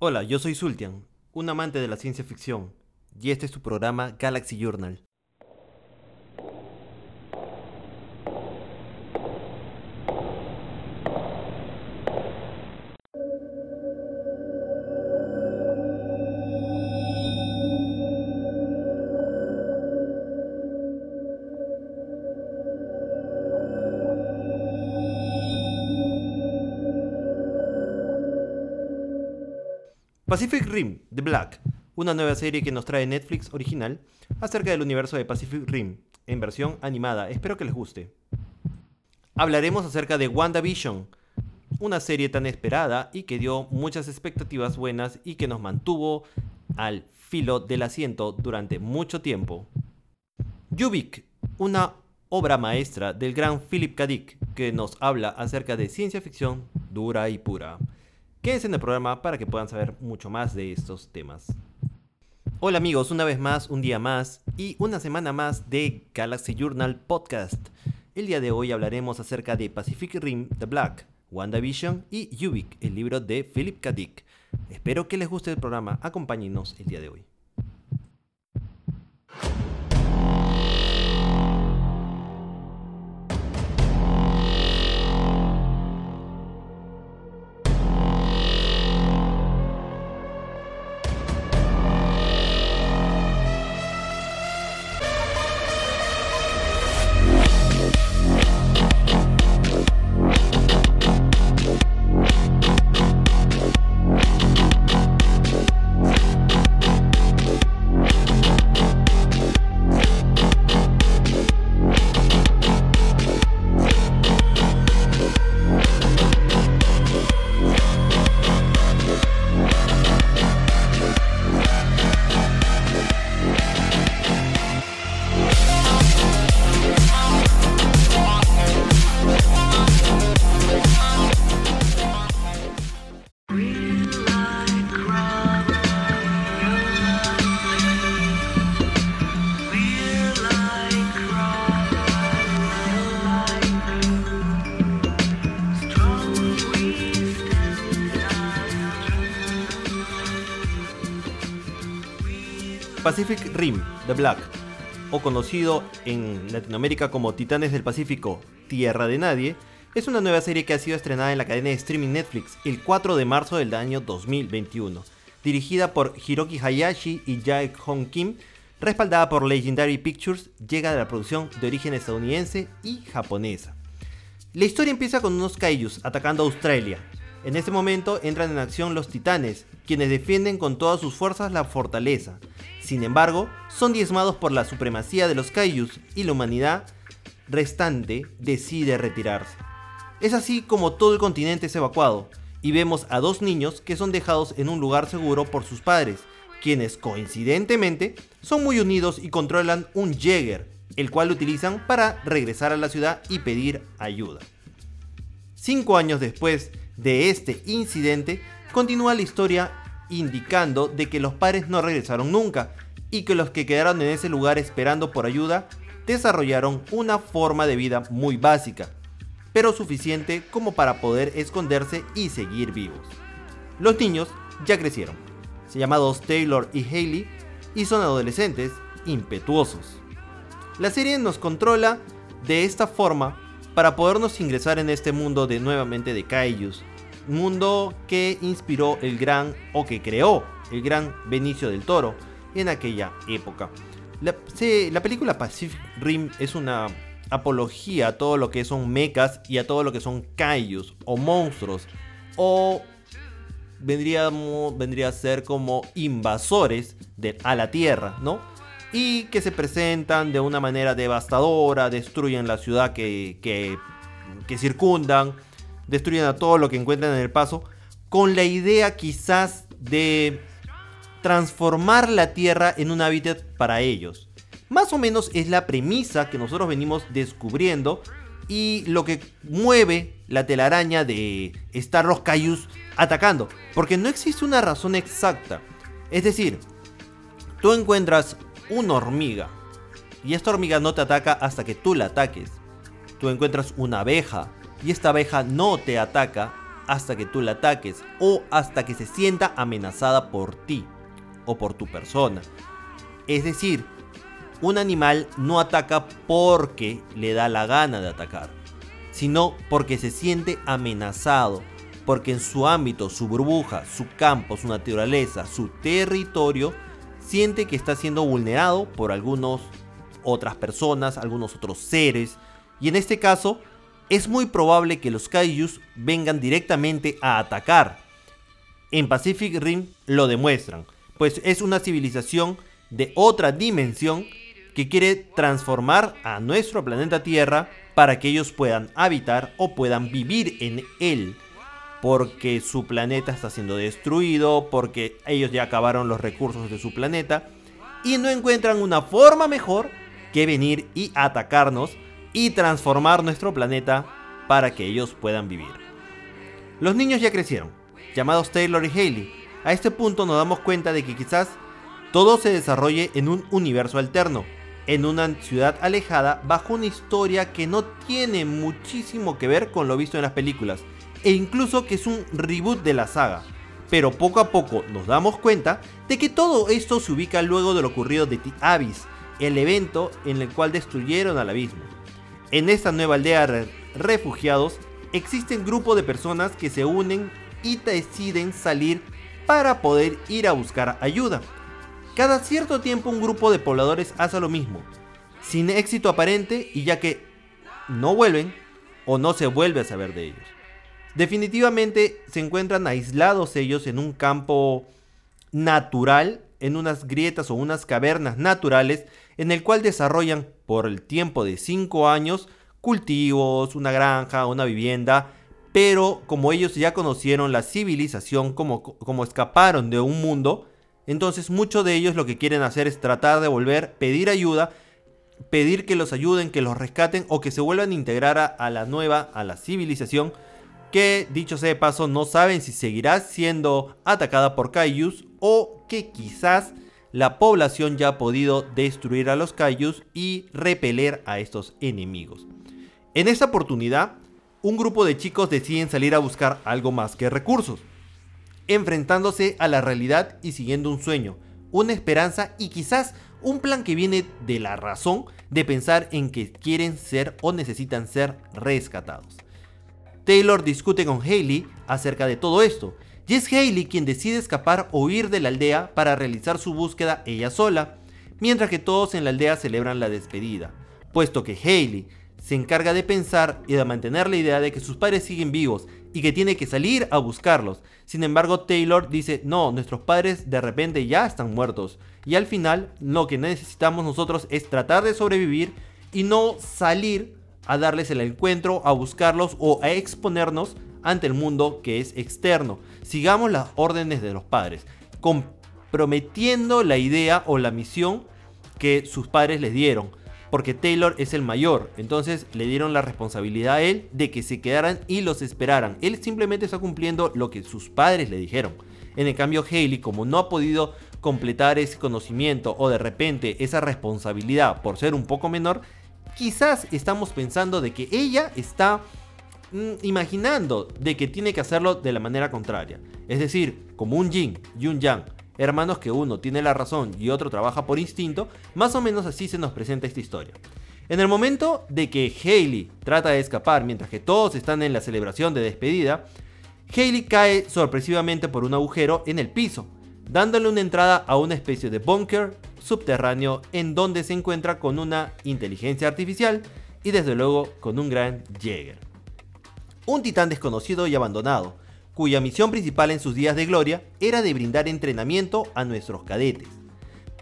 Hola, yo soy Sultian, un amante de la ciencia ficción, y este es tu programa Galaxy Journal. Pacific Rim, The Black, una nueva serie que nos trae Netflix original acerca del universo de Pacific Rim, en versión animada. Espero que les guste. Hablaremos acerca de WandaVision, una serie tan esperada y que dio muchas expectativas buenas y que nos mantuvo al filo del asiento durante mucho tiempo. Yubik, una obra maestra del gran Philip K. Dick, que nos habla acerca de ciencia ficción dura y pura. Quédense en el programa para que puedan saber mucho más de estos temas. Hola amigos, una vez más, un día más y una semana más de Galaxy Journal Podcast. El día de hoy hablaremos acerca de Pacific Rim The Black, WandaVision y Yubik, el libro de Philip K. Dick. Espero que les guste el programa, acompáñenos el día de hoy. Pacific Rim, The Black, o conocido en Latinoamérica como Titanes del Pacífico, Tierra de Nadie, es una nueva serie que ha sido estrenada en la cadena de streaming Netflix el 4 de marzo del año 2021. Dirigida por Hiroki Hayashi y Jae Hong Kim, respaldada por Legendary Pictures, llega de la producción de origen estadounidense y japonesa. La historia empieza con unos kaijus atacando a Australia. En ese momento entran en acción los titanes, quienes defienden con todas sus fuerzas la fortaleza. Sin embargo, son diezmados por la supremacía de los Kaijus y la humanidad restante decide retirarse. Es así como todo el continente es evacuado y vemos a dos niños que son dejados en un lugar seguro por sus padres, quienes coincidentemente son muy unidos y controlan un Jäger, el cual utilizan para regresar a la ciudad y pedir ayuda. Cinco años después de este incidente, continúa la historia indicando de que los padres no regresaron nunca y que los que quedaron en ese lugar esperando por ayuda desarrollaron una forma de vida muy básica, pero suficiente como para poder esconderse y seguir vivos. Los niños ya crecieron, llamados Taylor y Haley, y son adolescentes impetuosos. La serie nos controla de esta forma para podernos ingresar en este mundo de nuevamente de Kaijus, mundo que inspiró el gran o que creó el gran Benicio del Toro en aquella época. La, película Pacific Rim es una apología a todo lo que son mechas y a todo lo que son kaijus o monstruos o vendría, vendría a ser como invasores de, a la Tierra, ¿no? Y que se presentan de una manera devastadora, destruyen la ciudad que, que circundan, destruyen a todo lo que encuentran en el paso, con la idea quizás de transformar la Tierra en un hábitat para ellos. Más o menos es la premisa que nosotros venimos descubriendo y lo que mueve la telaraña de estar los Cayus atacando, porque no existe una razón exacta. Es decir, tú encuentras una hormiga y esta hormiga no te ataca hasta que tú la ataques. Tú encuentras una abeja y esta abeja no te ataca hasta que tú la ataques o hasta que se sienta amenazada por ti o por tu persona. Es decir, un animal no ataca porque le da la gana de atacar, sino porque se siente amenazado, porque en su ámbito, su burbuja, su campo, su naturaleza, su territorio, siente que está siendo vulnerado por algunas otras personas, algunos otros seres, y en este caso es muy probable que los kaijus vengan directamente a atacar. En Pacific Rim lo demuestran, pues es una civilización de otra dimensión que quiere transformar a nuestro planeta Tierra para que ellos puedan habitar o puedan vivir en él. Porque su planeta está siendo destruido, porque ellos ya acabaron los recursos de su planeta y no encuentran una forma mejor que venir y atacarnos y transformar nuestro planeta para que ellos puedan vivir. Los niños ya crecieron, llamados Taylor y Haley. A este punto nos damos cuenta de que quizás todo se desarrolle en un universo alterno, en una ciudad alejada bajo una historia que no tiene muchísimo que ver con lo visto en las películas, e incluso que es un reboot de la saga. Pero poco a poco nos damos cuenta de que todo esto se ubica luego de lo ocurrido de The Abyss, el evento en el cual destruyeron al abismo. En esta nueva aldea de refugiados existen grupos de personas que se unen y deciden salir para poder ir a buscar ayuda. Cada cierto tiempo un grupo de pobladores hace lo mismo, sin éxito aparente y ya que no vuelven o no se vuelve a saber de ellos. Definitivamente se encuentran aislados ellos en un campo natural, en unas grietas o unas cavernas naturales, en el cual desarrollan por el tiempo de 5 años cultivos, una granja, una vivienda, pero como ellos ya conocieron la civilización, como, como escaparon de un mundo, entonces muchos de ellos lo que quieren hacer es tratar de volver, pedir ayuda, pedir que los ayuden, que los rescaten o que se vuelvan a integrar a, la nueva, a la civilización, que dicho sea de paso no saben si seguirá siendo atacada por Kaijus o que quizás la población ya ha podido destruir a los Kaijus y repeler a estos enemigos. En esta oportunidad, un grupo de chicos deciden salir a buscar algo más que recursos enfrentándose a la realidad y siguiendo un sueño, una esperanza y quizás un plan que viene de la razón de pensar en que quieren ser o necesitan ser rescatados. Taylor discute con Haley acerca de todo esto, y es Haley quien decide escapar o huir de la aldea para realizar su búsqueda ella sola, mientras que todos en la aldea celebran la despedida, puesto que Haley se encarga de pensar y de mantener la idea de que sus padres siguen vivos y que tiene que salir a buscarlos. Sin embargo, Taylor dice, no, nuestros padres de repente ya están muertos. Y al final, lo que necesitamos nosotros es tratar de sobrevivir y no salir a darles el encuentro, a buscarlos o a exponernos ante el mundo que es externo. Sigamos las órdenes de los padres, comprometiendo la idea o la misión que sus padres les dieron porque Taylor es el mayor, entonces le dieron la responsabilidad a él de que se quedaran y los esperaran. Él simplemente está cumpliendo lo que sus padres le dijeron. En el cambio, Haley, como no ha podido completar ese conocimiento o de repente esa responsabilidad por ser un poco menor, quizás estamos pensando de que ella está imaginando de que tiene que hacerlo de la manera contraria. Es decir, como un yin y un yang hermanos que uno tiene la razón y otro trabaja por instinto, más o menos así se nos presenta esta historia. En el momento de que Hailey trata de escapar mientras que todos están en la celebración de despedida, Hailey cae sorpresivamente por un agujero en el piso, dándole una entrada a una especie de búnker subterráneo en donde se encuentra con una inteligencia artificial y desde luego con un gran Jäger. Un titán desconocido y abandonado, cuya misión principal en sus días de gloria era de brindar entrenamiento a nuestros cadetes.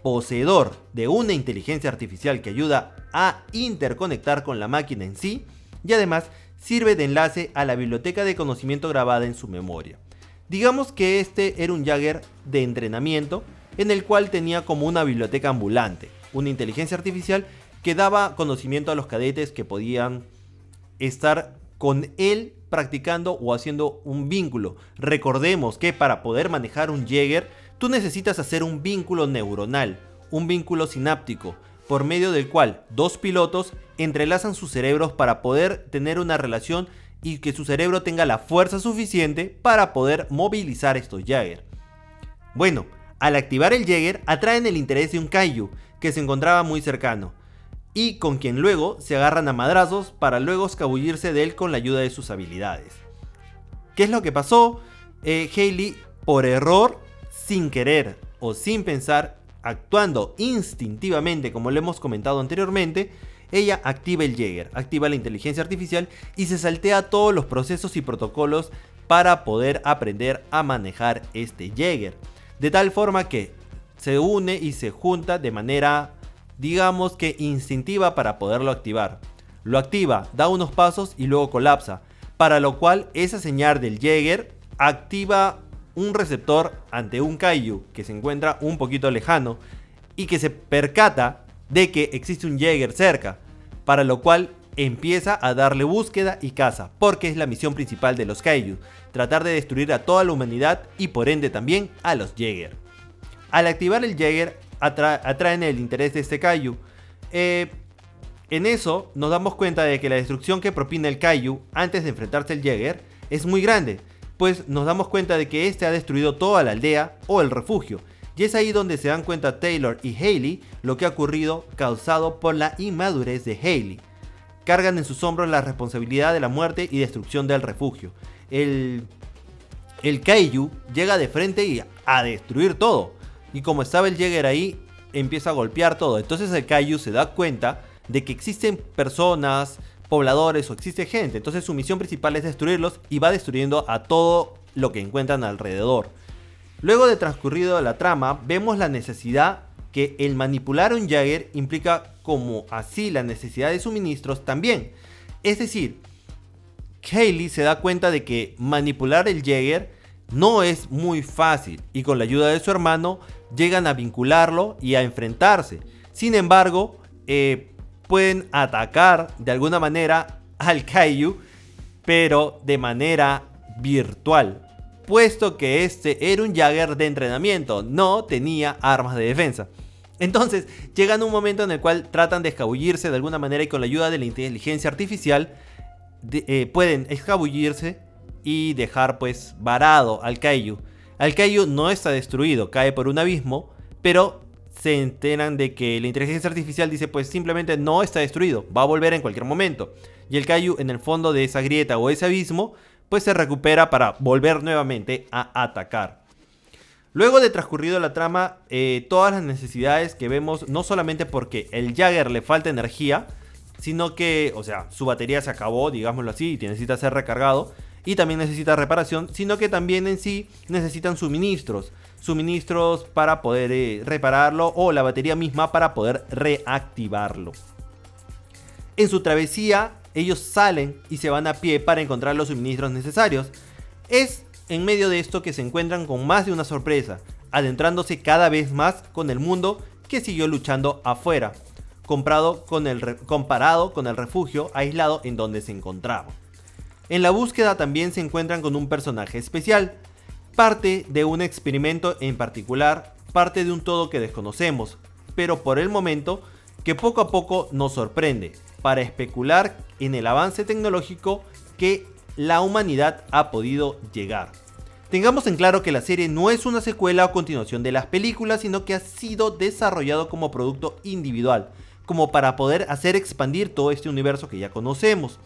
Poseedor de una inteligencia artificial que ayuda a interconectar con la máquina en sí, y además sirve de enlace a la biblioteca de conocimiento grabada en su memoria. Digamos que este era un Jagger de entrenamiento en el cual tenía como una biblioteca ambulante, una inteligencia artificial que daba conocimiento a los cadetes que podían estar con él practicando o haciendo un vínculo. Recordemos que para poder manejar un Jäger, tú necesitas hacer un vínculo neuronal, un vínculo sináptico, por medio del cual dos pilotos entrelazan sus cerebros para poder tener una relación y que su cerebro tenga la fuerza suficiente para poder movilizar estos Jagger. Bueno, al activar el Jäger atraen el interés de un Kaiju que se encontraba muy cercano y con quien luego se agarran a madrazos para luego escabullirse de él con la ayuda de sus habilidades. ¿Qué es lo que pasó? Eh, Hayley, por error, sin querer o sin pensar, actuando instintivamente como lo hemos comentado anteriormente, ella activa el Jäger, activa la inteligencia artificial y se saltea todos los procesos y protocolos para poder aprender a manejar este Jäger. De tal forma que se une y se junta de manera, digamos que instintiva para poderlo activar. Lo activa, da unos pasos y luego colapsa. Para lo cual esa señal del Jäger activa un receptor ante un Kaiju que se encuentra un poquito lejano y que se percata de que existe un Jäger cerca. Para lo cual empieza a darle búsqueda y caza, porque es la misión principal de los Kaiju, tratar de destruir a toda la humanidad y por ende también a los Jäger. Al activar el Jäger atraen el interés de este Kaiju. Eh, en eso nos damos cuenta de que la destrucción que propina el Kaiju antes de enfrentarse al Jäger es muy grande, pues nos damos cuenta de que este ha destruido toda la aldea o el refugio, y es ahí donde se dan cuenta Taylor y Haley lo que ha ocurrido causado por la inmadurez de Haley cargan en sus hombros la responsabilidad de la muerte y destrucción del refugio. El, el Kaiju llega de frente y a destruir todo. Y como estaba el Jäger ahí, empieza a golpear todo. Entonces el Kaiju se da cuenta de que existen personas, pobladores o existe gente. Entonces su misión principal es destruirlos y va destruyendo a todo lo que encuentran alrededor. Luego de transcurrido la trama, vemos la necesidad que el manipular un Jagger implica como así la necesidad de suministros también. Es decir, Kaylee se da cuenta de que manipular el Jagger no es muy fácil y con la ayuda de su hermano llegan a vincularlo y a enfrentarse. Sin embargo, eh, pueden atacar de alguna manera al Kaiju, pero de manera virtual, puesto que este era un Jagger de entrenamiento, no tenía armas de defensa. Entonces, llegan un momento en el cual tratan de escabullirse de alguna manera y con la ayuda de la inteligencia artificial eh, pueden escabullirse y dejar pues varado al Kaiju. Al Kaiju no está destruido, cae por un abismo, pero se enteran de que la inteligencia artificial dice pues simplemente no está destruido, va a volver en cualquier momento. Y el Kaiju en el fondo de esa grieta o ese abismo pues se recupera para volver nuevamente a atacar. Luego de transcurrido la trama, eh, todas las necesidades que vemos, no solamente porque el Jagger le falta energía, sino que, o sea, su batería se acabó, digámoslo así, y necesita ser recargado, y también necesita reparación, sino que también en sí necesitan suministros, suministros para poder eh, repararlo o la batería misma para poder reactivarlo. En su travesía, ellos salen y se van a pie para encontrar los suministros necesarios. Es en medio de esto que se encuentran con más de una sorpresa, adentrándose cada vez más con el mundo que siguió luchando afuera, comparado con el refugio aislado en donde se encontraban. En la búsqueda también se encuentran con un personaje especial, parte de un experimento en particular, parte de un todo que desconocemos, pero por el momento que poco a poco nos sorprende, para especular en el avance tecnológico que la humanidad ha podido llegar. Tengamos en claro que la serie no es una secuela o continuación de las películas, sino que ha sido desarrollado como producto individual, como para poder hacer expandir todo este universo que ya conocemos,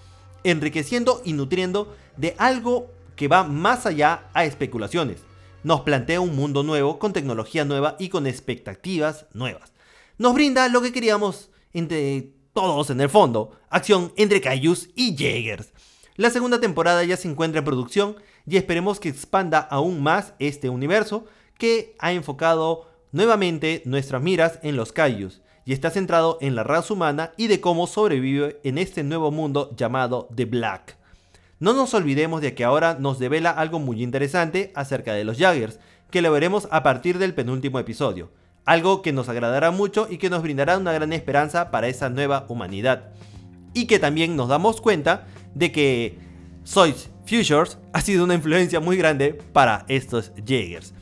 enriqueciendo y nutriendo de algo que va más allá a especulaciones. Nos plantea un mundo nuevo, con tecnología nueva y con expectativas nuevas. Nos brinda lo que queríamos entre todos en el fondo, acción entre Kaijus y Jaegers. La segunda temporada ya se encuentra en producción y esperemos que expanda aún más este universo que ha enfocado nuevamente nuestras miras en los Kaijus y está centrado en la raza humana y de cómo sobrevive en este nuevo mundo llamado The Black. No nos olvidemos de que ahora nos devela algo muy interesante acerca de los Jaggers, que lo veremos a partir del penúltimo episodio, algo que nos agradará mucho y que nos brindará una gran esperanza para esa nueva humanidad. Y que también nos damos cuenta de que Sois Futures ha sido una influencia muy grande para estos Jaegers.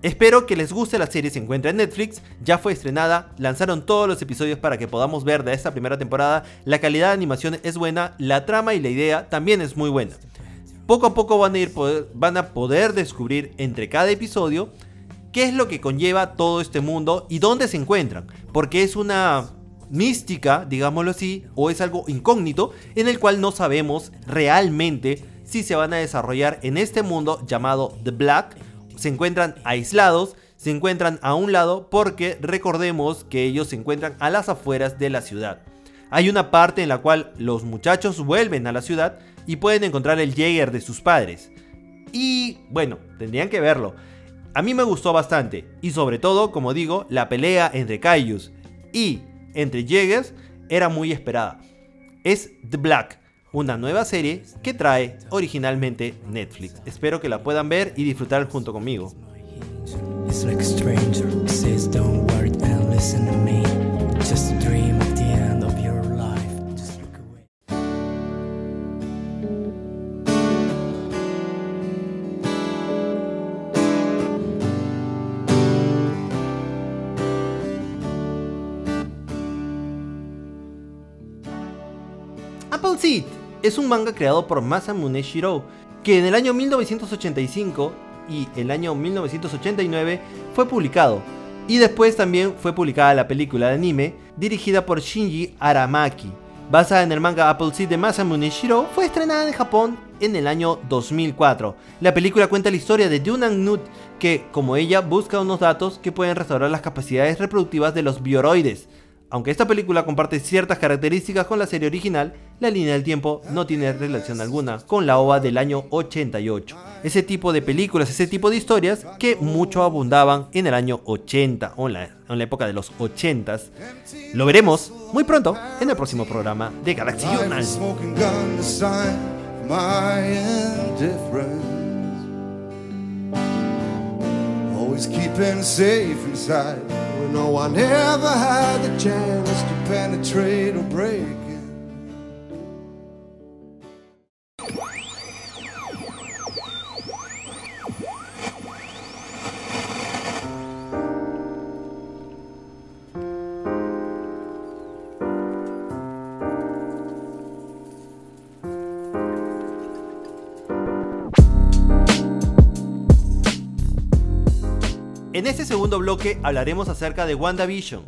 Espero que les guste la serie, se encuentra en Netflix, ya fue estrenada, lanzaron todos los episodios para que podamos ver de esta primera temporada, la calidad de animación es buena, la trama y la idea también es muy buena. Poco a poco van a, ir van a poder descubrir entre cada episodio qué es lo que conlleva todo este mundo y dónde se encuentran, porque es una mística, digámoslo así, o es algo incógnito en el cual no sabemos realmente si se van a desarrollar en este mundo llamado The Black se encuentran aislados, se encuentran a un lado porque recordemos que ellos se encuentran a las afueras de la ciudad. Hay una parte en la cual los muchachos vuelven a la ciudad y pueden encontrar el Jäger de sus padres. Y bueno, tendrían que verlo. A mí me gustó bastante y sobre todo, como digo, la pelea entre Kaijus y entre Jägers era muy esperada. Es The Black, una nueva serie que trae originalmente Netflix. Espero que la puedan ver y disfrutar junto conmigo. Apple Seed es un manga creado por Masamune Shiro, que en el año 1985 y el año 1989 fue publicado. Y después también fue publicada la película de anime dirigida por Shinji Aramaki. Basada en el manga Apple Seed de Masamune Shiro, fue estrenada en Japón en el año 2004. La película cuenta la historia de Dunan Nut, que, como ella, busca unos datos que pueden restaurar las capacidades reproductivas de los bioroides. Aunque esta película comparte ciertas características con la serie original, la línea del tiempo no tiene relación alguna con la OVA del año 88. Ese tipo de películas, ese tipo de historias que mucho abundaban en el año 80 o en la, en la época de los 80s. Lo veremos muy pronto en el próximo programa de Galaxy Journal. No I never had the chance to penetrate or break En este segundo bloque hablaremos acerca de WandaVision.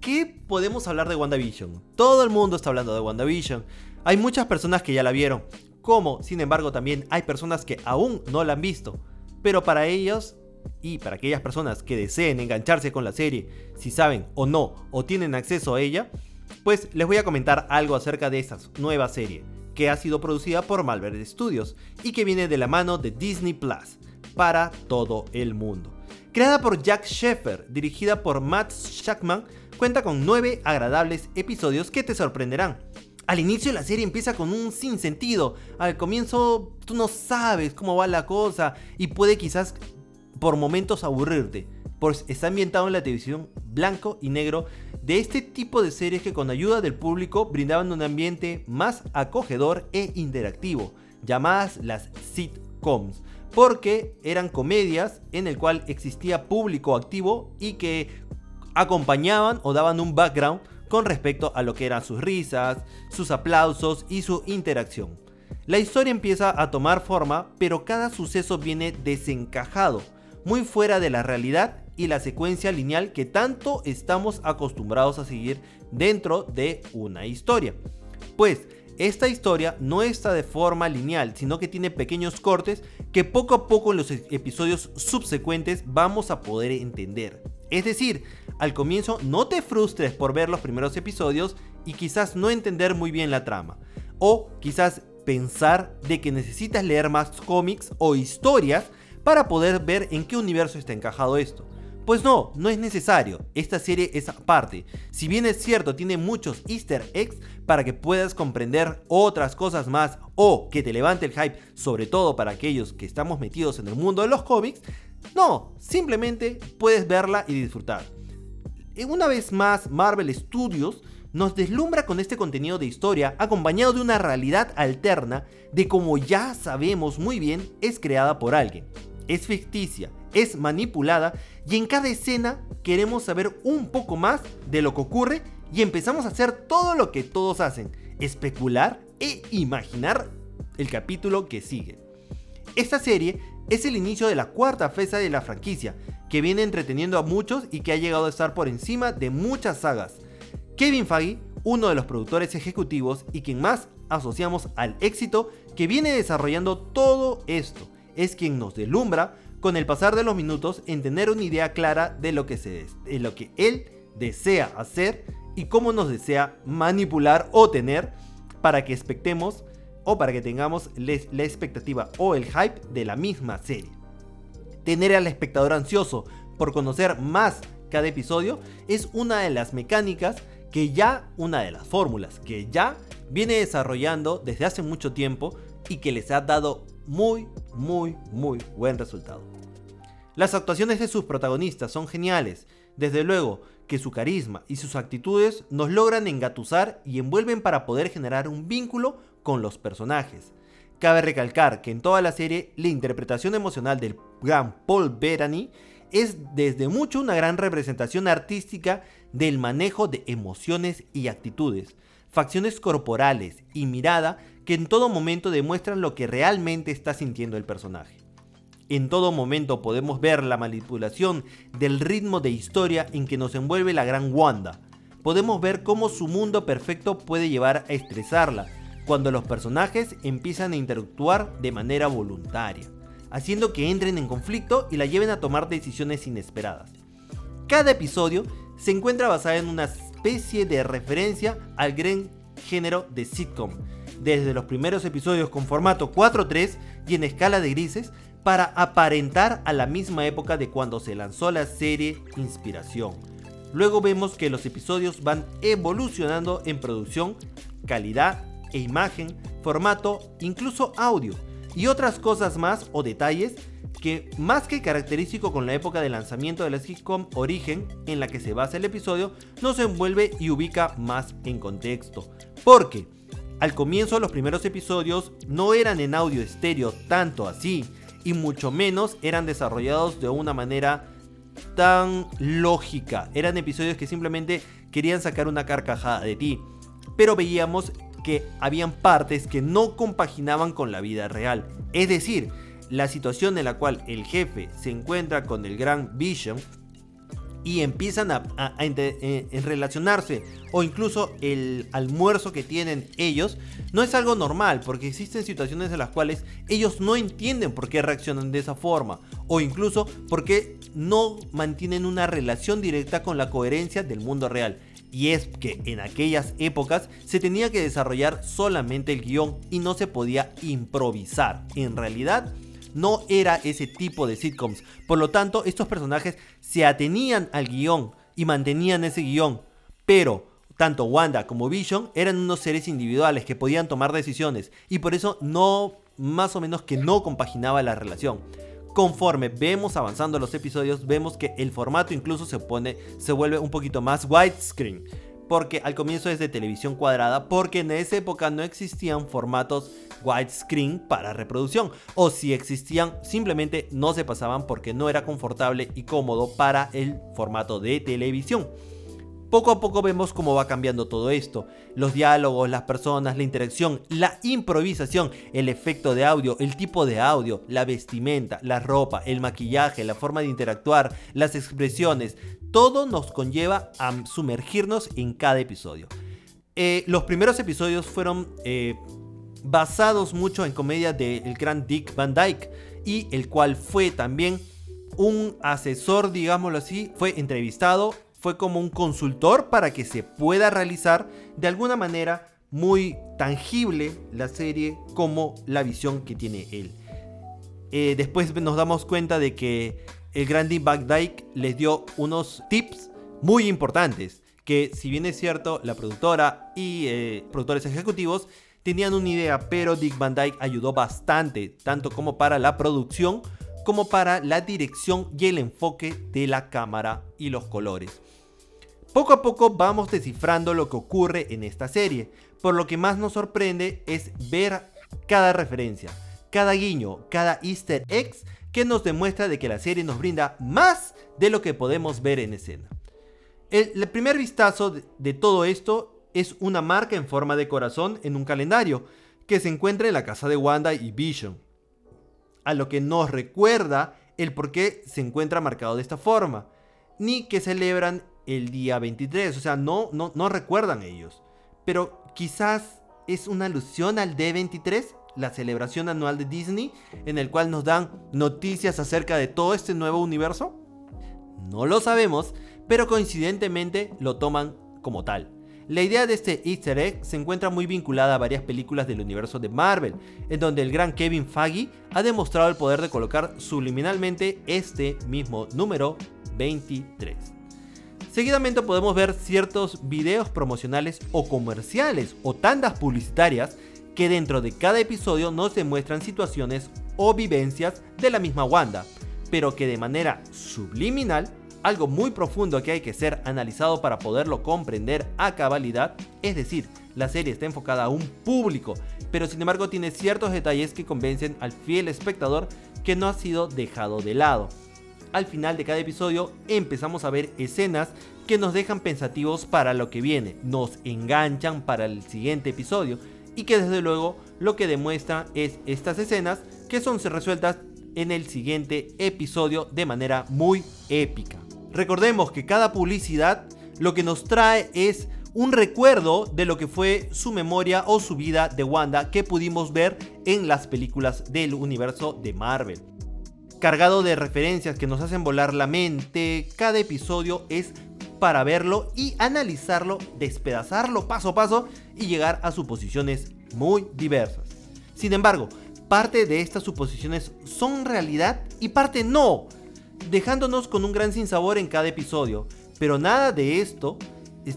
¿Qué podemos hablar de WandaVision? Todo el mundo está hablando de WandaVision. Hay muchas personas que ya la vieron, como sin embargo también hay personas que aún no la han visto. Pero para ellos y para aquellas personas que deseen engancharse con la serie, si saben o no o tienen acceso a ella, pues les voy a comentar algo acerca de esta nueva serie que ha sido producida por Malverde Studios y que viene de la mano de Disney Plus para todo el mundo. Creada por Jack Sheffer, dirigida por Matt Shackman, cuenta con 9 agradables episodios que te sorprenderán. Al inicio la serie empieza con un sinsentido. Al comienzo tú no sabes cómo va la cosa y puede quizás por momentos aburrirte. Pues está ambientado en la televisión blanco y negro de este tipo de series que con ayuda del público brindaban un ambiente más acogedor e interactivo, llamadas las sitcoms porque eran comedias en el cual existía público activo y que acompañaban o daban un background con respecto a lo que eran sus risas, sus aplausos y su interacción. La historia empieza a tomar forma, pero cada suceso viene desencajado, muy fuera de la realidad y la secuencia lineal que tanto estamos acostumbrados a seguir dentro de una historia. Pues esta historia no está de forma lineal, sino que tiene pequeños cortes que poco a poco en los episodios subsecuentes vamos a poder entender. Es decir, al comienzo no te frustres por ver los primeros episodios y quizás no entender muy bien la trama. O quizás pensar de que necesitas leer más cómics o historias para poder ver en qué universo está encajado esto. Pues no, no es necesario. Esta serie es aparte. Si bien es cierto, tiene muchos easter eggs para que puedas comprender otras cosas más o que te levante el hype, sobre todo para aquellos que estamos metidos en el mundo de los cómics, no, simplemente puedes verla y disfrutar. Una vez más, Marvel Studios nos deslumbra con este contenido de historia acompañado de una realidad alterna de como ya sabemos muy bien es creada por alguien. Es ficticia, es manipulada y en cada escena queremos saber un poco más de lo que ocurre y empezamos a hacer todo lo que todos hacen, especular e imaginar el capítulo que sigue. Esta serie es el inicio de la cuarta fase de la franquicia, que viene entreteniendo a muchos y que ha llegado a estar por encima de muchas sagas. Kevin Feige, uno de los productores ejecutivos y quien más asociamos al éxito que viene desarrollando todo esto, es quien nos delumbra con el pasar de los minutos en tener una idea clara de lo que, lo que él desea hacer y cómo nos desea manipular o tener para que expectemos o para que tengamos la expectativa o el hype de la misma serie. Tener al espectador ansioso por conocer más cada episodio es una de las mecánicas que ya, una de las fórmulas que ya viene desarrollando desde hace mucho tiempo y que les ha dado muy, muy, muy buen resultado. Las actuaciones de sus protagonistas son geniales, desde luego que su carisma y sus actitudes nos logran engatusar y envuelven para poder generar un vínculo con los personajes. Cabe recalcar que en toda la serie la interpretación emocional del gran Paul Bettany es desde mucho una gran representación artística del manejo de emociones y actitudes, facciones corporales y mirada que en todo momento demuestran lo que realmente está sintiendo el personaje. En todo momento podemos ver la manipulación del ritmo de historia en que nos envuelve la gran Wanda. Podemos ver cómo su mundo perfecto puede llevar a estresarla cuando los personajes empiezan a interactuar de manera voluntaria, haciendo que entren en conflicto y la lleven a tomar decisiones inesperadas. Cada episodio se encuentra basado en una especie de referencia al gran género de sitcom, desde los primeros episodios con formato 4-3 y en escala de grises para aparentar a la misma época de cuando se lanzó la serie Inspiración. Luego vemos que los episodios van evolucionando en producción, calidad e imagen, formato, incluso audio y otras cosas más o detalles que más que característico con la época de lanzamiento de la sitcom Origen en la que se basa el episodio, nos envuelve y ubica más en contexto. Porque al comienzo los primeros episodios no eran en audio estéreo tanto así, y mucho menos eran desarrollados de una manera tan lógica. Eran episodios que simplemente querían sacar una carcajada de ti. Pero veíamos que habían partes que no compaginaban con la vida real. Es decir, la situación en la cual el jefe se encuentra con el gran Vision y empiezan a, eh, relacionarse o incluso el almuerzo que tienen ellos no es algo normal porque existen situaciones en las cuales ellos no entienden por qué reaccionan de esa forma o incluso porque no mantienen una relación directa con la coherencia del mundo real. Y es que en aquellas épocas se tenía que desarrollar solamente el guion y no se podía improvisar. En realidad, no era ese tipo de sitcoms. Por lo tanto, estos personajes se atenían al guion y mantenían ese guion. Pero tanto Wanda como Vision eran unos seres individuales que podían tomar decisiones y por eso no, más o menos que no compaginaba la relación. Conforme vemos avanzando los episodios, vemos que el formato incluso se pone, se vuelve un poquito más widescreen porque al comienzo es de televisión cuadrada, porque en esa época no existían formatos widescreen para reproducción, o si existían simplemente no se pasaban porque no era confortable y cómodo para el formato de televisión. Poco a poco vemos cómo va cambiando todo esto. Los diálogos, las personas, la interacción, la improvisación, el efecto de audio, el tipo de audio, la vestimenta, la ropa, el maquillaje, la forma de interactuar, las expresiones, todo nos conlleva a sumergirnos en cada episodio. Eh, los primeros episodios fueron eh, basados mucho en comedia del gran Dick Van Dyke y el cual fue también un asesor, digámoslo así, fue entrevistado, fue como un consultor para que se pueda realizar de alguna manera muy tangible la serie como la visión que tiene él. Eh, después nos damos cuenta de que el Grandi Dyke les dio unos tips muy importantes. Que si bien es cierto, la productora y eh, productores ejecutivos tenían una idea, pero Dick Van Dyke ayudó bastante, tanto como para la producción, como para la dirección y el enfoque de la cámara y los colores. Poco a poco vamos descifrando lo que ocurre en esta serie, por lo que más nos sorprende es ver cada referencia, cada guiño, cada easter egg que nos demuestra de que la serie nos brinda más de lo que podemos ver en escena. El, primer vistazo de todo esto es una marca en forma de corazón en un calendario que se encuentra en la casa de Wanda y Vision, a lo que nos recuerda el por qué se encuentra marcado de esta forma, ni que celebran el día 23, o sea, no, no, no recuerdan ellos, pero quizás es una alusión al D23, la celebración anual de Disney, en el cual nos dan noticias acerca de todo este nuevo universo. No lo sabemos, pero coincidentemente lo toman como tal. La idea de este easter egg se encuentra muy vinculada a varias películas del universo de Marvel, en donde el gran Kevin Feige ha demostrado el poder de colocar subliminalmente este mismo número 23. Seguidamente podemos ver ciertos videos promocionales o comerciales o tandas publicitarias que dentro de cada episodio nos demuestran situaciones o vivencias de la misma Wanda, pero que de manera subliminal algo muy profundo que hay que ser analizado para poderlo comprender a cabalidad, es decir, la serie está enfocada a un público, pero sin embargo tiene ciertos detalles que convencen al fiel espectador que no ha sido dejado de lado. Al final de cada episodio empezamos a ver escenas que nos dejan pensativos para lo que viene, nos enganchan para el siguiente episodio y que desde luego lo que demuestra es estas escenas que son resueltas en el siguiente episodio de manera muy épica. Recordemos que cada publicidad lo que nos trae es un recuerdo de lo que fue su memoria o su vida de Wanda que pudimos ver en las películas del universo de Marvel. Cargado de referencias que nos hacen volar la mente, cada episodio es para verlo y analizarlo, despedazarlo paso a paso y llegar a suposiciones muy diversas. Sin embargo, parte de estas suposiciones son realidad y parte no dejándonos con un gran sinsabor en cada episodio. Pero nada de esto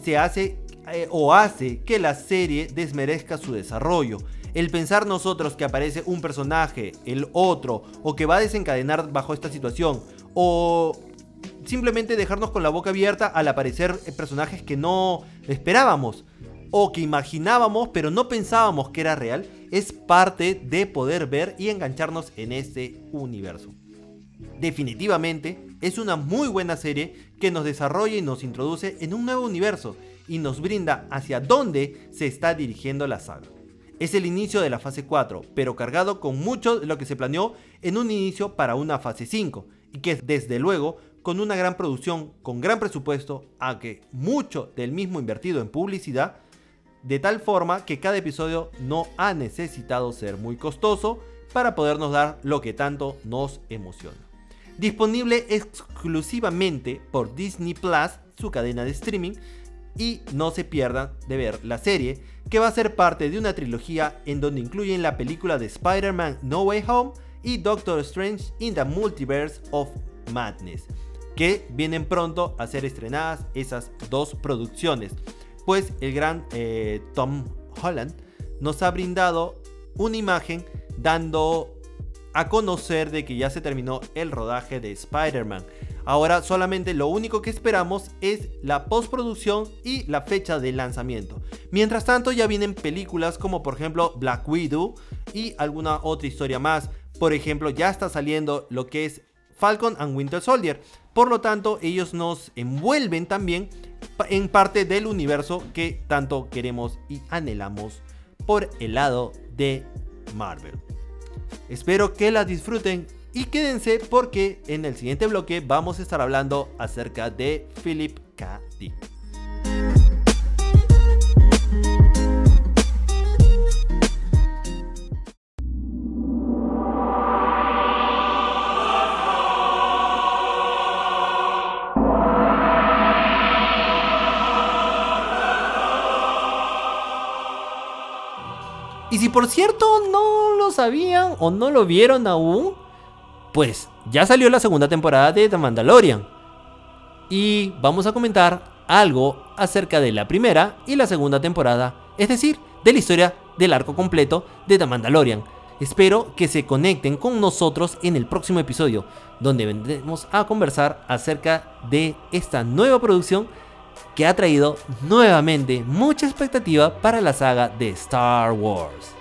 se hace eh, o hace que la serie desmerezca su desarrollo. El pensar nosotros que aparece un personaje, el otro, o que va a desencadenar bajo esta situación, o simplemente dejarnos con la boca abierta al aparecer personajes que no esperábamos, o que imaginábamos pero no pensábamos que era real, es parte de poder ver y engancharnos en este universo. Definitivamente es una muy buena serie que nos desarrolla y nos introduce en un nuevo universo y nos brinda hacia dónde se está dirigiendo la saga. Es el inicio de la fase 4, pero cargado con mucho de lo que se planeó en un inicio para una fase 5, y que desde luego con una gran producción, con gran presupuesto, a que mucho del mismo invertido en publicidad, de tal forma que cada episodio no ha necesitado ser muy costoso para podernos dar lo que tanto nos emociona disponible exclusivamente por Disney Plus, su cadena de streaming, y no se pierdan de ver la serie, que va a ser parte de una trilogía en donde incluyen la película de Spider-Man No Way Home y Doctor Strange in the Multiverse of Madness, que vienen pronto a ser estrenadas esas dos producciones, pues el gran eh, Tom Holland nos ha brindado una imagen dando a conocer de que ya se terminó el rodaje de Spider-Man. Ahora solamente lo único que esperamos es la postproducción y la fecha de lanzamiento. Mientras tanto ya vienen películas como por ejemplo Black Widow y alguna otra historia más. Por ejemplo ya está saliendo lo que es Falcon and Winter Soldier. Por lo tanto ellos nos envuelven también en parte del universo que tanto queremos y anhelamos por el lado de Marvel. Espero que la disfruten y quédense porque en el siguiente bloque vamos a estar hablando acerca de Philip K. Dick. Y si por cierto no lo sabían o no lo vieron aún, pues ya salió la segunda temporada de The Mandalorian. Y vamos a comentar algo acerca de la primera y la segunda temporada, es decir, de la historia del arco completo de The Mandalorian. Espero que se conecten con nosotros en el próximo episodio, donde vendremos a conversar acerca de esta nueva producción que ha traído nuevamente mucha expectativa para la saga de Star Wars.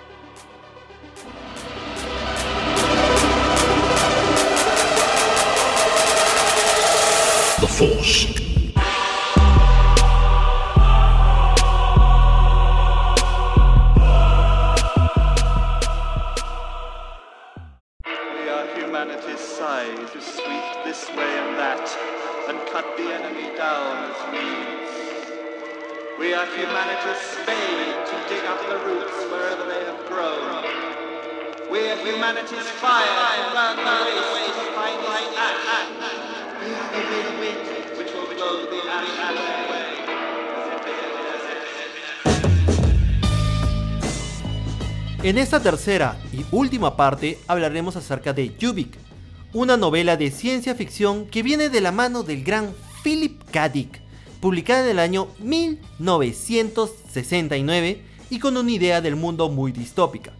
En esta tercera y última parte hablaremos acerca de Yubik, una novela de ciencia ficción que viene de la mano del gran Philip K. Dick, publicada en el año 1969 y con una idea del mundo muy distópica.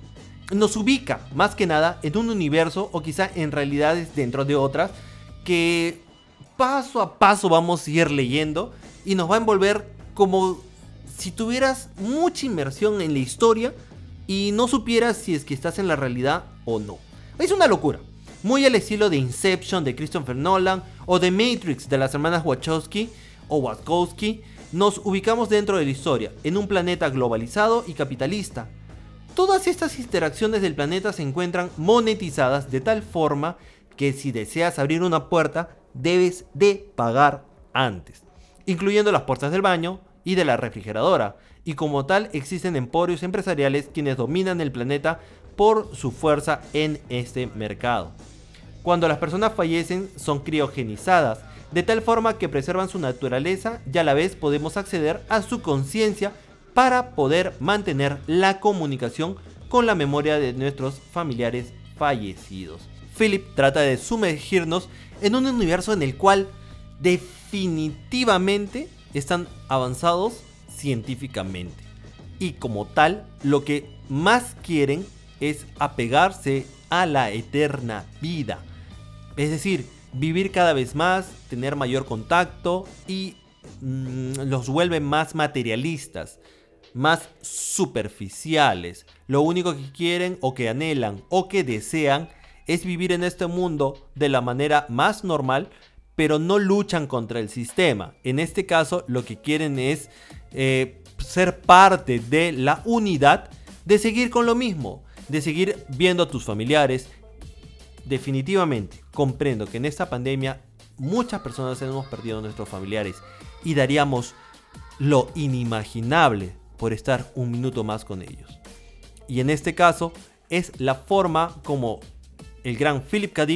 Nos ubica más que nada en un universo o quizá en realidades dentro de otras que paso a paso vamos a ir leyendo y nos va a envolver como si tuvieras mucha inmersión en la historia y no supieras si es que estás en la realidad o no. Es una locura. Muy al estilo de Inception de Christopher Nolan o de Matrix de las hermanas Wachowski o Wachowski, nos ubicamos dentro de la historia, en un planeta globalizado y capitalista. Todas estas interacciones del planeta se encuentran monetizadas de tal forma que si deseas abrir una puerta, debes de pagar antes, incluyendo las puertas del baño y de la refrigeradora, y como tal existen emporios empresariales quienes dominan el planeta por su fuerza en este mercado. Cuando las personas fallecen son criogenizadas, de tal forma que preservan su naturaleza y a la vez podemos acceder a su conciencia para poder mantener la comunicación con la memoria de nuestros familiares fallecidos. Philip trata de sumergirnos en un universo en el cual definitivamente están avanzados científicamente. Y como tal, lo que más quieren es apegarse a la eterna vida. Es decir, vivir cada vez más, tener mayor contacto y mm, los vuelve más materialistas, más superficiales. Lo único que quieren o que anhelan o que desean es vivir en este mundo de la manera más normal, pero no luchan contra el sistema. En este caso, lo que quieren es eh, ser parte de la unidad, de seguir con lo mismo, de seguir viendo a tus familiares. Definitivamente, comprendo que en esta pandemia muchas personas hemos perdido a nuestros familiares y daríamos lo inimaginable por estar un minuto más con ellos. Y en este caso es la forma como el gran Philip K.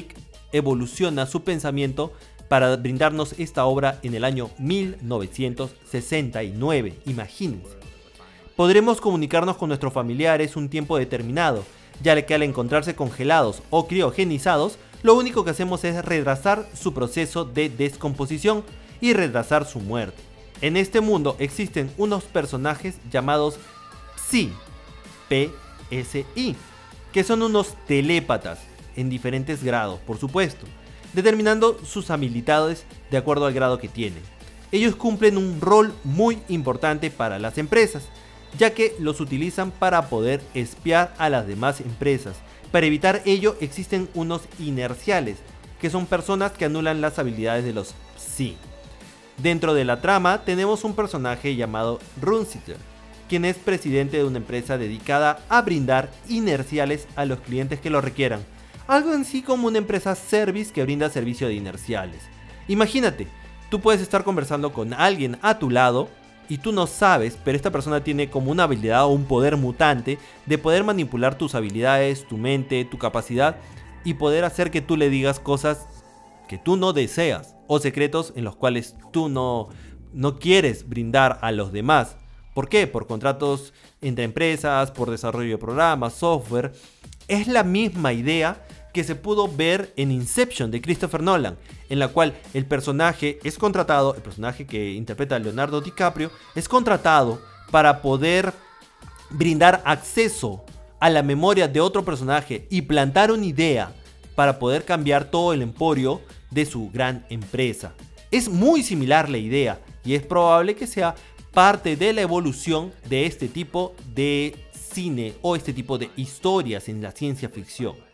Evoluciona su pensamiento para brindarnos esta obra en el año 1969. Imagínense. Podremos comunicarnos con nuestros familiares un tiempo determinado, ya que al encontrarse congelados o criogenizados, lo único que hacemos es retrasar su proceso de descomposición y retrasar su muerte. En este mundo existen unos personajes llamados PSI, PSI, que son unos telépatas en diferentes grados, por supuesto determinando sus habilidades de acuerdo al grado que tienen. Ellos cumplen un rol muy importante para las empresas, ya que los utilizan para poder espiar a las demás empresas. Para evitar ello existen unos inerciales, que son personas que anulan las habilidades de los sí. Dentro de la trama tenemos un personaje llamado Runsitter, quien es presidente de una empresa dedicada a brindar inerciales a los clientes que lo requieran algo en sí como una empresa service que brinda servicio de inerciales. Imagínate, tú puedes estar conversando con alguien a tu lado y tú no sabes, pero esta persona tiene como una habilidad o un poder mutante de poder manipular tus habilidades, tu mente, tu capacidad y poder hacer que tú le digas cosas que tú no deseas o secretos en los cuales tú no, no quieres brindar a los demás. ¿Por qué? Por contratos entre empresas, por desarrollo de programas, software. Es la misma idea que se pudo ver en Inception de Christopher Nolan, en la cual el personaje es contratado, el personaje que interpreta a Leonardo DiCaprio, es contratado para poder brindar acceso a la memoria de otro personaje y plantar una idea para poder cambiar todo el emporio de su gran empresa. Es muy similar la idea y es probable que sea parte de la evolución de este tipo de cine o este tipo de historias en la ciencia ficción.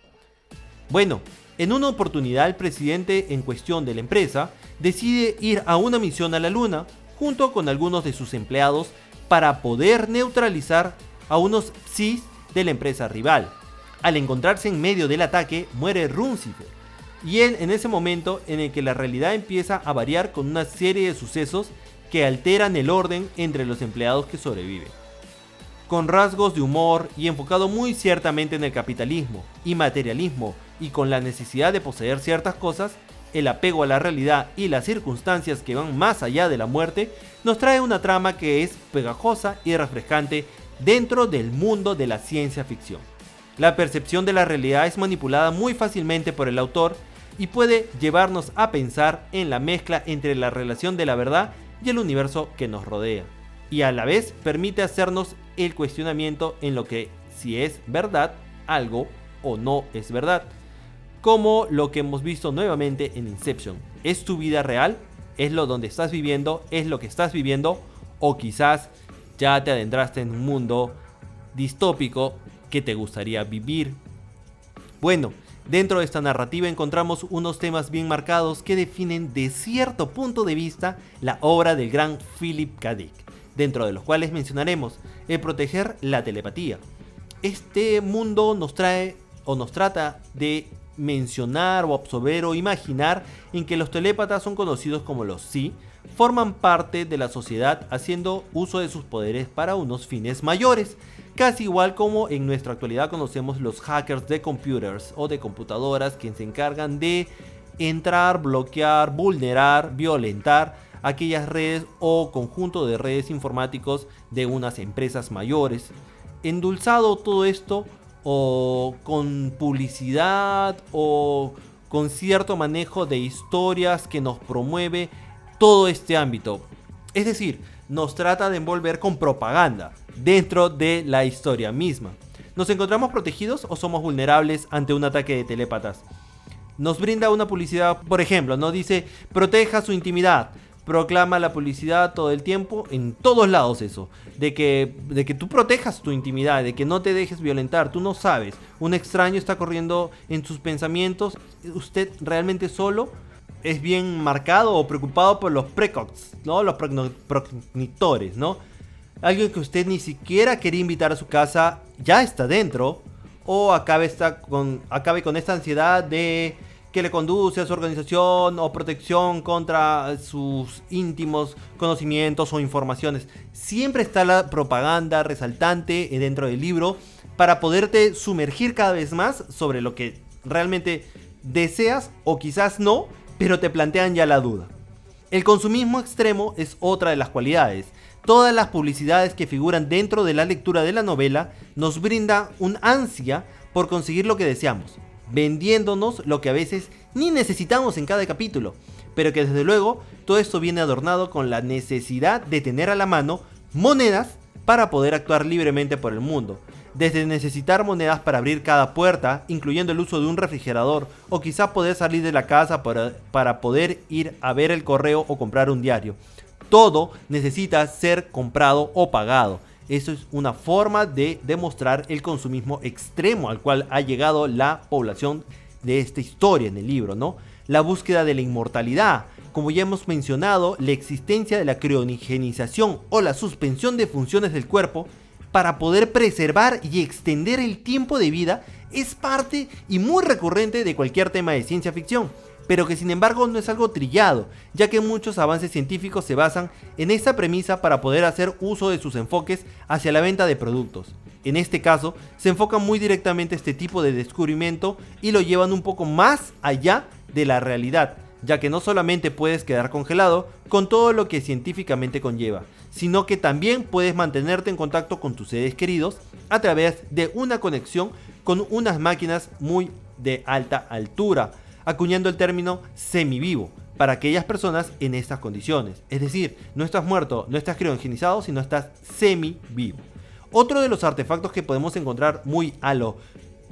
Bueno, En una oportunidad, el presidente en cuestión de la empresa decide ir a una misión a la Luna junto con algunos de sus empleados para poder neutralizar a unos psis de la empresa rival. Al encontrarse en medio del ataque, muere Runcifer. Y en ese momento en el que la realidad empieza a variar con una serie de sucesos que alteran el orden entre los empleados que sobreviven. Con rasgos de humor y enfocado muy ciertamente en el capitalismo y materialismo y con la necesidad de poseer ciertas cosas, el apego a la realidad y las circunstancias que van más allá de la muerte, nos trae una trama que es pegajosa y refrescante dentro del mundo de la ciencia ficción. La percepción de la realidad es manipulada muy fácilmente por el autor y puede llevarnos a pensar en la mezcla entre la relación de la verdad y el universo que nos rodea. Y a la vez permite hacernos el cuestionamiento en lo que si es verdad algo o no es verdad. Como lo que hemos visto nuevamente en Inception. ¿Es tu vida real? ¿Es lo donde estás viviendo? ¿Es lo que estás viviendo? O quizás ya te adentraste en un mundo distópico que te gustaría vivir. Bueno, dentro de esta narrativa encontramos unos temas bien marcados que definen de cierto punto de vista la obra del gran Philip K. dentro de los cuales mencionaremos el proteger la telepatía. Este mundo nos trae o nos trata de mencionar o absorber o imaginar en que los telépatas son conocidos como los sí, forman parte de la sociedad haciendo uso de sus poderes para unos fines mayores, casi igual como en nuestra actualidad conocemos los hackers de computers o de computadoras que se encargan de entrar, bloquear, vulnerar, violentar aquellas redes o conjunto de redes informáticos de unas empresas mayores. Endulzado todo esto o con publicidad o con cierto manejo de historias que nos promueve todo este ámbito. Es decir, nos trata de envolver con propaganda dentro de la historia misma. ¿Nos encontramos protegidos o somos vulnerables ante un ataque de telépatas? Nos brinda una publicidad, por ejemplo, nos dice proteja su intimidad, proclama la publicidad todo el tiempo, en todos lados eso, de que, de que tú protejas tu intimidad, de que no te dejes violentar, tú no sabes, un extraño está corriendo en sus pensamientos, usted realmente solo es bien marcado o preocupado por los precox, ¿no? Los progenitores, ¿no? Alguien que usted ni siquiera quería invitar a su casa ya está dentro o acabe, está con, acabe con esta ansiedad de que le conduce a su organización o protección contra sus íntimos conocimientos o informaciones. Siempre está la propaganda resaltante dentro del libro para poderte sumergir cada vez más sobre lo que realmente deseas o quizás no, pero te plantean ya la duda. El consumismo extremo es otra de las cualidades. Todas las publicidades que figuran dentro de la lectura de la novela nos brinda un ansia por conseguir lo que deseamos vendiéndonos lo que a veces ni necesitamos en cada capítulo, pero que desde luego todo esto viene adornado con la necesidad de tener a la mano monedas para poder actuar libremente por el mundo. Desde necesitar monedas para abrir cada puerta, incluyendo el uso de un refrigerador, o quizá poder salir de la casa para, para poder ir a ver el correo o comprar un diario. Todo necesita ser comprado o pagado. Eso es una forma de demostrar el consumismo extremo al cual ha llegado la población de esta historia en el libro, ¿no? La búsqueda de la inmortalidad, como ya hemos mencionado, la existencia de la criogenización o la suspensión de funciones del cuerpo para poder preservar y extender el tiempo de vida es parte y muy recurrente de cualquier tema de ciencia ficción pero que sin embargo no es algo trillado, ya que muchos avances científicos se basan en esta premisa para poder hacer uso de sus enfoques hacia la venta de productos. En este caso, se enfoca muy directamente este tipo de descubrimiento y lo llevan un poco más allá de la realidad, ya que no solamente puedes quedar congelado con todo lo que científicamente conlleva, sino que también puedes mantenerte en contacto con tus seres queridos a través de una conexión con unas máquinas muy de alta altura, acuñando el término semivivo para aquellas personas en estas condiciones. Es decir, no estás muerto, no estás criogenizado, sino estás semi-vivo. Otro de los artefactos que podemos encontrar muy a lo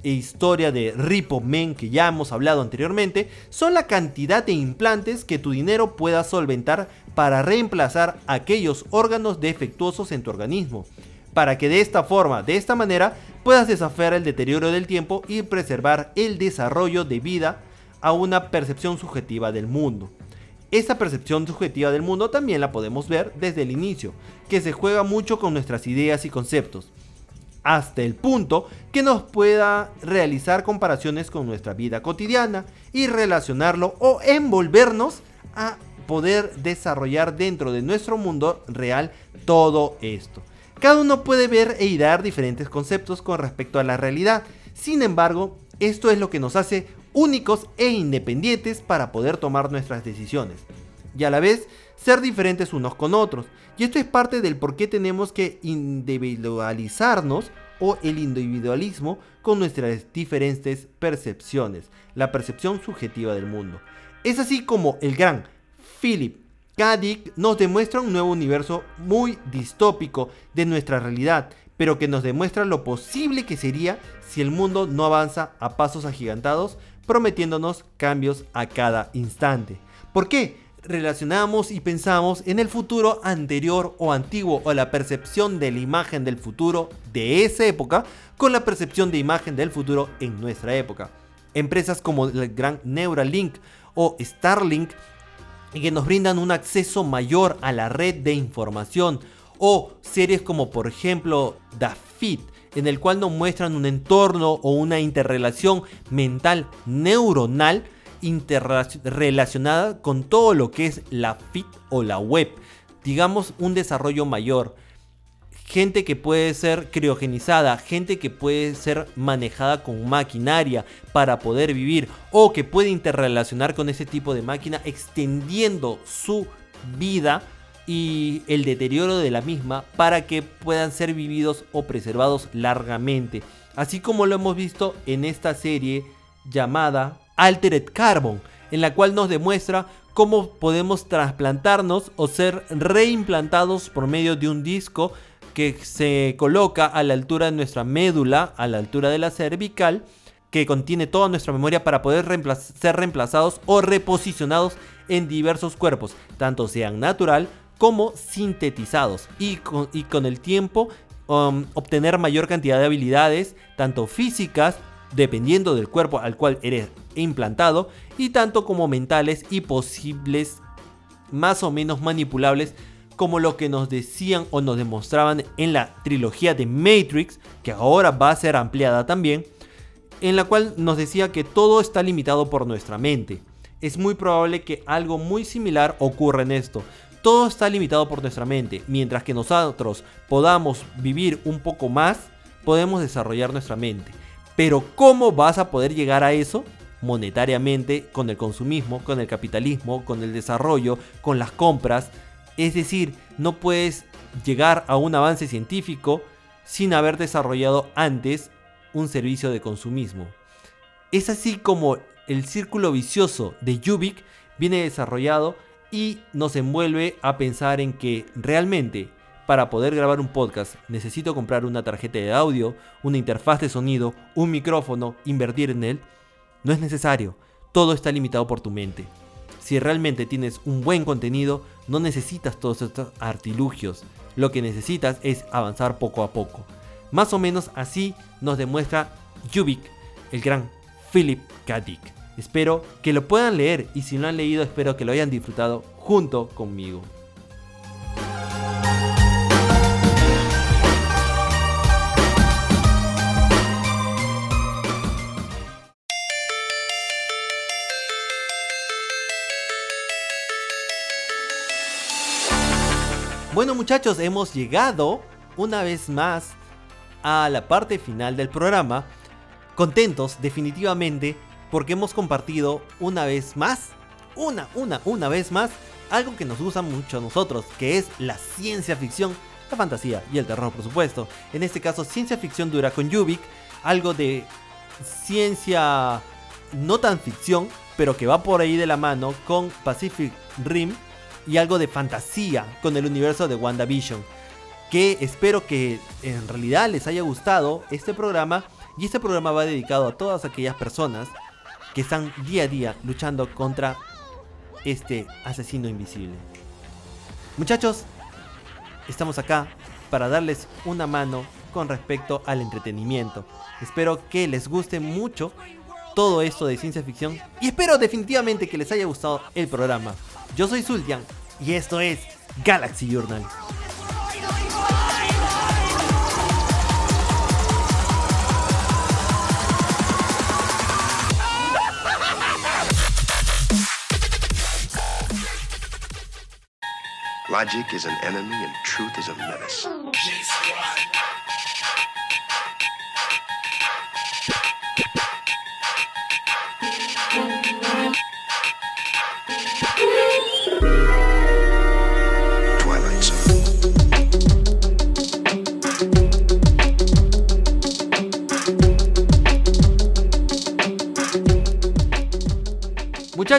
historia de Ripo Men que ya hemos hablado anteriormente son la cantidad de implantes que tu dinero pueda solventar para reemplazar aquellos órganos defectuosos en tu organismo. Para que de esta forma, de esta manera, puedas desafiar el deterioro del tiempo y preservar el desarrollo de vida a una percepción subjetiva del mundo. Esa percepción subjetiva del mundo también la podemos ver desde el inicio, que se juega mucho con nuestras ideas y conceptos, hasta el punto que nos pueda realizar comparaciones con nuestra vida cotidiana y relacionarlo o envolvernos a poder desarrollar dentro de nuestro mundo real todo esto. Cada uno puede ver e idear diferentes conceptos con respecto a la realidad. Sin embargo, esto es lo que nos hace únicos e independientes para poder tomar nuestras decisiones. Y a la vez, ser diferentes unos con otros. Y esto es parte del por qué tenemos que individualizarnos o el individualismo con nuestras diferentes percepciones, la percepción subjetiva del mundo. Es así como el gran Philip K. Dick nos demuestra un nuevo universo muy distópico de nuestra realidad, pero que nos demuestra lo posible que sería si el mundo no avanza a pasos agigantados, prometiéndonos cambios a cada instante. ¿Por qué? Relacionamos y pensamos en el futuro anterior o antiguo o la percepción de la imagen del futuro de esa época con la percepción de imagen del futuro en nuestra época. Empresas como el gran Neuralink o Starlink que nos brindan un acceso mayor a la red de información o series como por ejemplo The en el cual nos muestran un entorno o una interrelación mental neuronal interrelacionada con todo lo que es la FIT o la web. Digamos un desarrollo mayor gente que puede ser criogenizada, gente que puede ser manejada con maquinaria para poder vivir o que puede interrelacionar con ese tipo de máquina extendiendo su vida y el deterioro de la misma para que puedan ser vividos o preservados largamente. Así como lo hemos visto en esta serie llamada Altered Carbon, en la cual nos demuestra cómo podemos trasplantarnos o ser reimplantados por medio de un disco que se coloca a la altura de nuestra médula, a la altura de la cervical, que contiene toda nuestra memoria para poder ser reemplazados o reposicionados en diversos cuerpos, tanto sean natural como sintetizados, y con, el tiempo um, obtener mayor cantidad de habilidades, tanto físicas, dependiendo del cuerpo al cual eres implantado, y tanto como mentales y posibles más o menos manipulables como lo que nos decían o nos demostraban en la trilogía de Matrix, que ahora va a ser ampliada también, en la cual nos decía que todo está limitado por nuestra mente. Es muy probable que algo muy similar ocurra en esto. Todo está limitado por nuestra mente, mientras que nosotros podamos vivir un poco más, podemos desarrollar nuestra mente. Pero ¿cómo vas a poder llegar a eso? Monetariamente, con el consumismo, con el capitalismo, con el desarrollo, con las compras, es decir, no puedes llegar a un avance científico sin haber desarrollado antes un servicio de consumismo. Es así como el círculo vicioso de Yubik viene desarrollado y nos envuelve a pensar en que realmente para poder grabar un podcast necesito comprar una tarjeta de audio, una interfaz de sonido, un micrófono, invertir en él. No es necesario, todo está limitado por tu mente. Si realmente tienes un buen contenido, no necesitas todos estos artilugios. Lo que necesitas es avanzar poco a poco. Más o menos así nos demuestra Yubik, el gran Philip K. Dick. Espero que lo puedan leer y si no han leído espero que lo hayan disfrutado junto conmigo. Bueno muchachos, hemos llegado una vez más a la parte final del programa. Contentos definitivamente porque hemos compartido una vez más, una, una, una vez más, algo que nos gusta mucho a nosotros, que es la ciencia ficción, la fantasía y el terror por supuesto. En este caso ciencia ficción dura con Yubik, algo de ciencia no tan ficción, pero que va por ahí de la mano con Pacific Rim y algo de fantasía con el universo de WandaVision. Que espero que en realidad les haya gustado este programa. Y este programa va dedicado a todas aquellas personas que están día a día luchando contra este asesino invisible. Muchachos, estamos acá para darles una mano con respecto al entretenimiento. Espero que les guste mucho todo esto de ciencia ficción y espero definitivamente que les haya gustado el programa. Yo soy Sultian y esto es Galaxy Journal. Logic is an enemy and truth is a menace.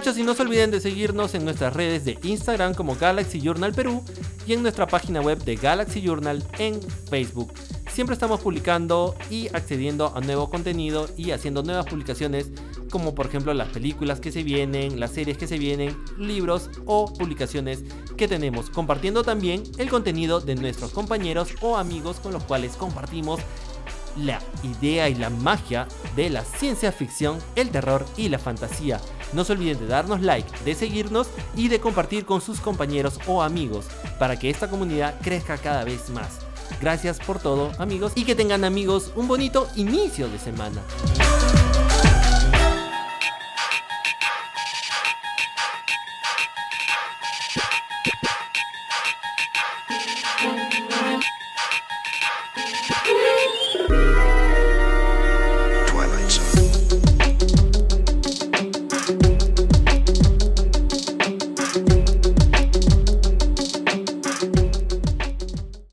Muchachos, y no se olviden de seguirnos en nuestras redes de Instagram como Galaxy Journal Perú y en nuestra página web de Galaxy Journal en Facebook. Siempre estamos publicando y accediendo a nuevo contenido y haciendo nuevas publicaciones como por ejemplo las películas que se vienen, las series que se vienen, libros o publicaciones que tenemos, compartiendo también el contenido de nuestros compañeros o amigos con los cuales compartimos la idea y la magia de la ciencia ficción, el terror y la fantasía. No se olviden de darnos like, de seguirnos y de compartir con sus compañeros o amigos para que esta comunidad crezca cada vez más. Gracias por todo amigos y que tengan amigos un bonito inicio de semana.